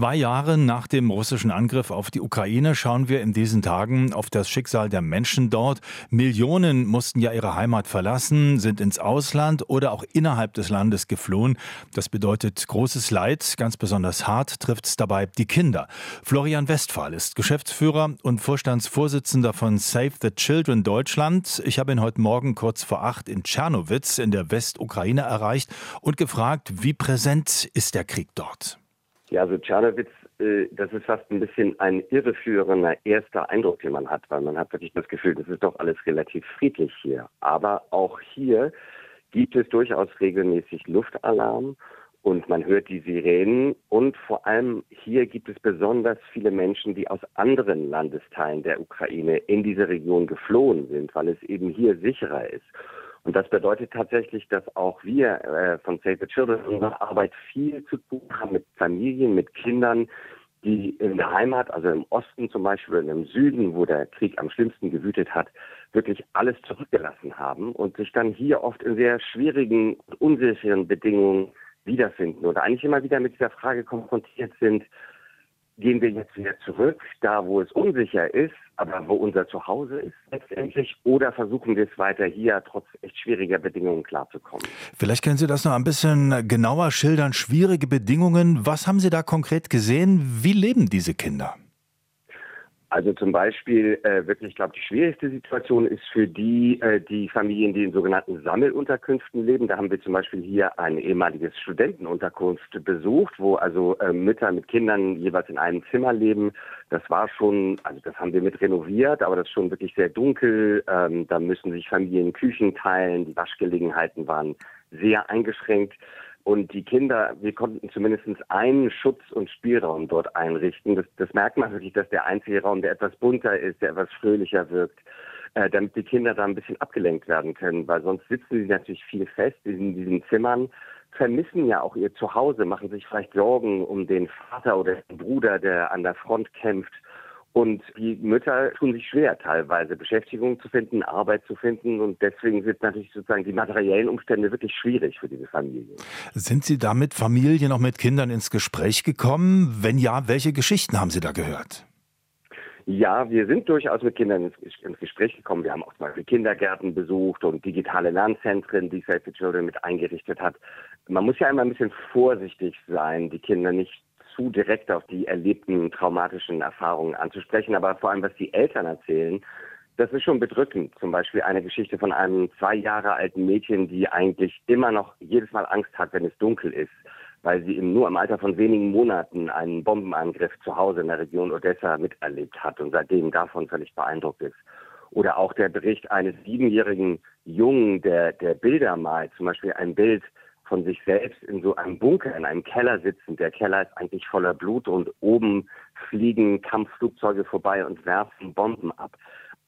Zwei Jahre nach dem russischen Angriff auf die Ukraine schauen wir in diesen Tagen auf das Schicksal der Menschen dort. Millionen mussten ja ihre Heimat verlassen, sind ins Ausland oder auch innerhalb des Landes geflohen. Das bedeutet großes Leid. Ganz besonders hart trifft es dabei die Kinder. Florian Westphal ist Geschäftsführer und Vorstandsvorsitzender von Save the Children Deutschland. Ich habe ihn heute Morgen kurz vor acht in Tschernowitz in der Westukraine erreicht und gefragt, wie präsent ist der Krieg dort? Ja, also Tschernowitz, äh, das ist fast ein bisschen ein irreführender erster Eindruck, den man hat, weil man hat wirklich das Gefühl, das ist doch alles relativ friedlich hier. Aber auch hier gibt es durchaus regelmäßig Luftalarm und man hört die Sirenen und vor allem hier gibt es besonders viele Menschen, die aus anderen Landesteilen der Ukraine in diese Region geflohen sind, weil es eben hier sicherer ist. Und das bedeutet tatsächlich, dass auch wir äh, von Save the Children in unserer Arbeit viel zu tun haben mit Familien, mit Kindern, die in der Heimat, also im Osten zum Beispiel oder im Süden, wo der Krieg am schlimmsten gewütet hat, wirklich alles zurückgelassen haben und sich dann hier oft in sehr schwierigen und unsicheren Bedingungen wiederfinden oder eigentlich immer wieder mit dieser Frage konfrontiert sind, gehen wir jetzt wieder zurück, da wo es unsicher ist, aber wo unser Zuhause ist letztendlich, oder versuchen wir es weiter hier trotz echt schwieriger Bedingungen klarzukommen? Vielleicht können Sie das noch ein bisschen genauer schildern. Schwierige Bedingungen. Was haben Sie da konkret gesehen? Wie leben diese Kinder? Also zum Beispiel äh, wirklich, ich glaube, die schwierigste Situation ist für die, äh, die Familien, die in sogenannten Sammelunterkünften leben. Da haben wir zum Beispiel hier ein ehemaliges Studentenunterkunft besucht, wo also äh, Mütter mit Kindern jeweils in einem Zimmer leben. Das war schon, also das haben wir mit renoviert, aber das ist schon wirklich sehr dunkel. Ähm, da müssen sich Familien Küchen teilen. Die Waschgelegenheiten waren sehr eingeschränkt. Und die Kinder, wir konnten zumindest einen Schutz- und Spielraum dort einrichten. Das, das merkt man wirklich, dass der einzige Raum, der etwas bunter ist, der etwas fröhlicher wirkt, äh, damit die Kinder da ein bisschen abgelenkt werden können, weil sonst sitzen sie natürlich viel fest in diesen Zimmern, vermissen ja auch ihr Zuhause, machen sich vielleicht Sorgen um den Vater oder den Bruder, der an der Front kämpft und die Mütter tun sich schwer, teilweise Beschäftigung zu finden, Arbeit zu finden. Und deswegen sind natürlich sozusagen die materiellen Umstände wirklich schwierig für diese Familien. Sind Sie da mit Familien, auch mit Kindern ins Gespräch gekommen? Wenn ja, welche Geschichten haben Sie da gehört? Ja, wir sind durchaus mit Kindern ins, Gespräch gekommen. Wir haben auch zum Beispiel Kindergärten besucht und digitale Lernzentren, die Save the Children mit eingerichtet hat. Man muss ja immer ein bisschen vorsichtig sein, die Kinder nicht zu direkt auf die erlebten traumatischen Erfahrungen anzusprechen, aber vor allem, was die Eltern erzählen, das ist schon bedrückend. Zum Beispiel eine Geschichte von einem zwei Jahre alten Mädchen, die eigentlich immer noch jedes Mal Angst hat, wenn es dunkel ist, weil sie nur im Alter von wenigen Monaten einen Bombenangriff zu Hause in der Region Odessa miterlebt hat und seitdem davon völlig beeindruckt ist. Oder auch der Bericht eines siebenjährigen Jungen, der, der Bilder malt, zum Beispiel ein Bild von sich selbst in so einem Bunker, in einem Keller sitzen. Der Keller ist eigentlich voller Blut und oben fliegen Kampfflugzeuge vorbei und werfen Bomben ab.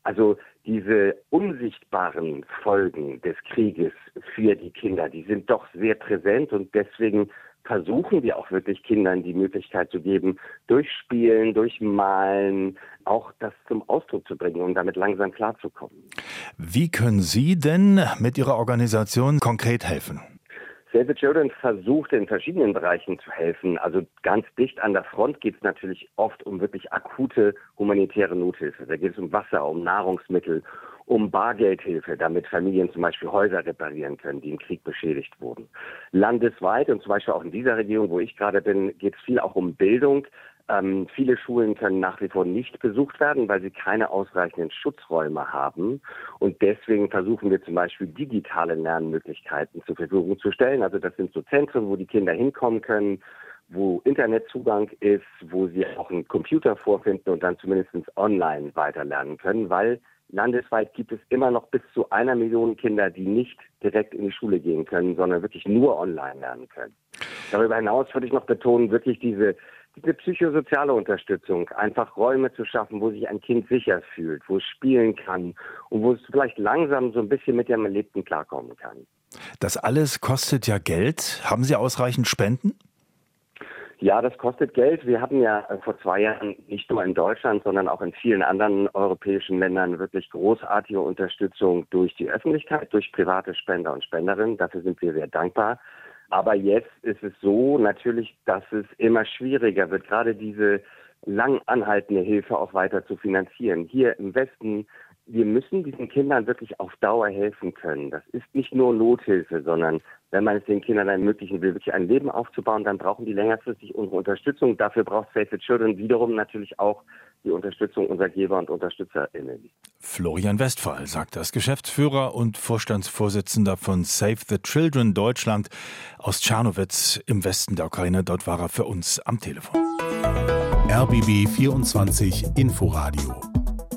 Also diese unsichtbaren Folgen des Krieges für die Kinder, die sind doch sehr präsent und deswegen versuchen wir auch wirklich Kindern die Möglichkeit zu geben, durch Spielen, durch Malen auch das zum Ausdruck zu bringen und damit langsam klarzukommen. Wie können Sie denn mit Ihrer Organisation konkret helfen? Save the Children versucht in verschiedenen Bereichen zu helfen. Also ganz dicht an der Front geht es natürlich oft um wirklich akute humanitäre Nothilfe. Da geht es um Wasser, um Nahrungsmittel, um Bargeldhilfe, damit Familien zum Beispiel Häuser reparieren können, die im Krieg beschädigt wurden. Landesweit und zum Beispiel auch in dieser Region, wo ich gerade bin, geht es viel auch um Bildung. Ähm, viele Schulen können nach wie vor nicht besucht werden, weil sie keine ausreichenden Schutzräume haben. Und deswegen versuchen wir zum Beispiel digitale Lernmöglichkeiten zur Verfügung zu stellen. Also das sind so Zentren, wo die Kinder hinkommen können, wo Internetzugang ist, wo sie auch einen Computer vorfinden und dann zumindest online weiterlernen können, weil landesweit gibt es immer noch bis zu einer Million Kinder, die nicht direkt in die Schule gehen können, sondern wirklich nur online lernen können. Darüber hinaus würde ich noch betonen, wirklich diese diese psychosoziale Unterstützung, einfach Räume zu schaffen, wo sich ein Kind sicher fühlt, wo es spielen kann und wo es vielleicht langsam so ein bisschen mit dem Erlebten klarkommen kann. Das alles kostet ja Geld. Haben Sie ausreichend Spenden? Ja, das kostet Geld. Wir hatten ja äh, vor zwei Jahren nicht nur in Deutschland, sondern auch in vielen anderen europäischen Ländern wirklich großartige Unterstützung durch die Öffentlichkeit, durch private Spender und Spenderinnen. Dafür sind wir sehr dankbar. Aber jetzt ist es so natürlich, dass es immer schwieriger wird, gerade diese lang anhaltende Hilfe auch weiter zu finanzieren. Hier im Westen wir müssen diesen Kindern wirklich auf Dauer helfen können. Das ist nicht nur Nothilfe, sondern wenn man es den Kindern ermöglichen will, wirklich ein Leben aufzubauen, dann brauchen die längerfristig unsere Unterstützung. Dafür braucht Save the Children wiederum natürlich auch die Unterstützung unserer Geber und UnterstützerInnen. Florian Westphal sagt das Geschäftsführer und Vorstandsvorsitzender von Save the Children Deutschland aus Czarnowitz im Westen der Ukraine. Dort war er für uns am Telefon. RBB 24 Inforadio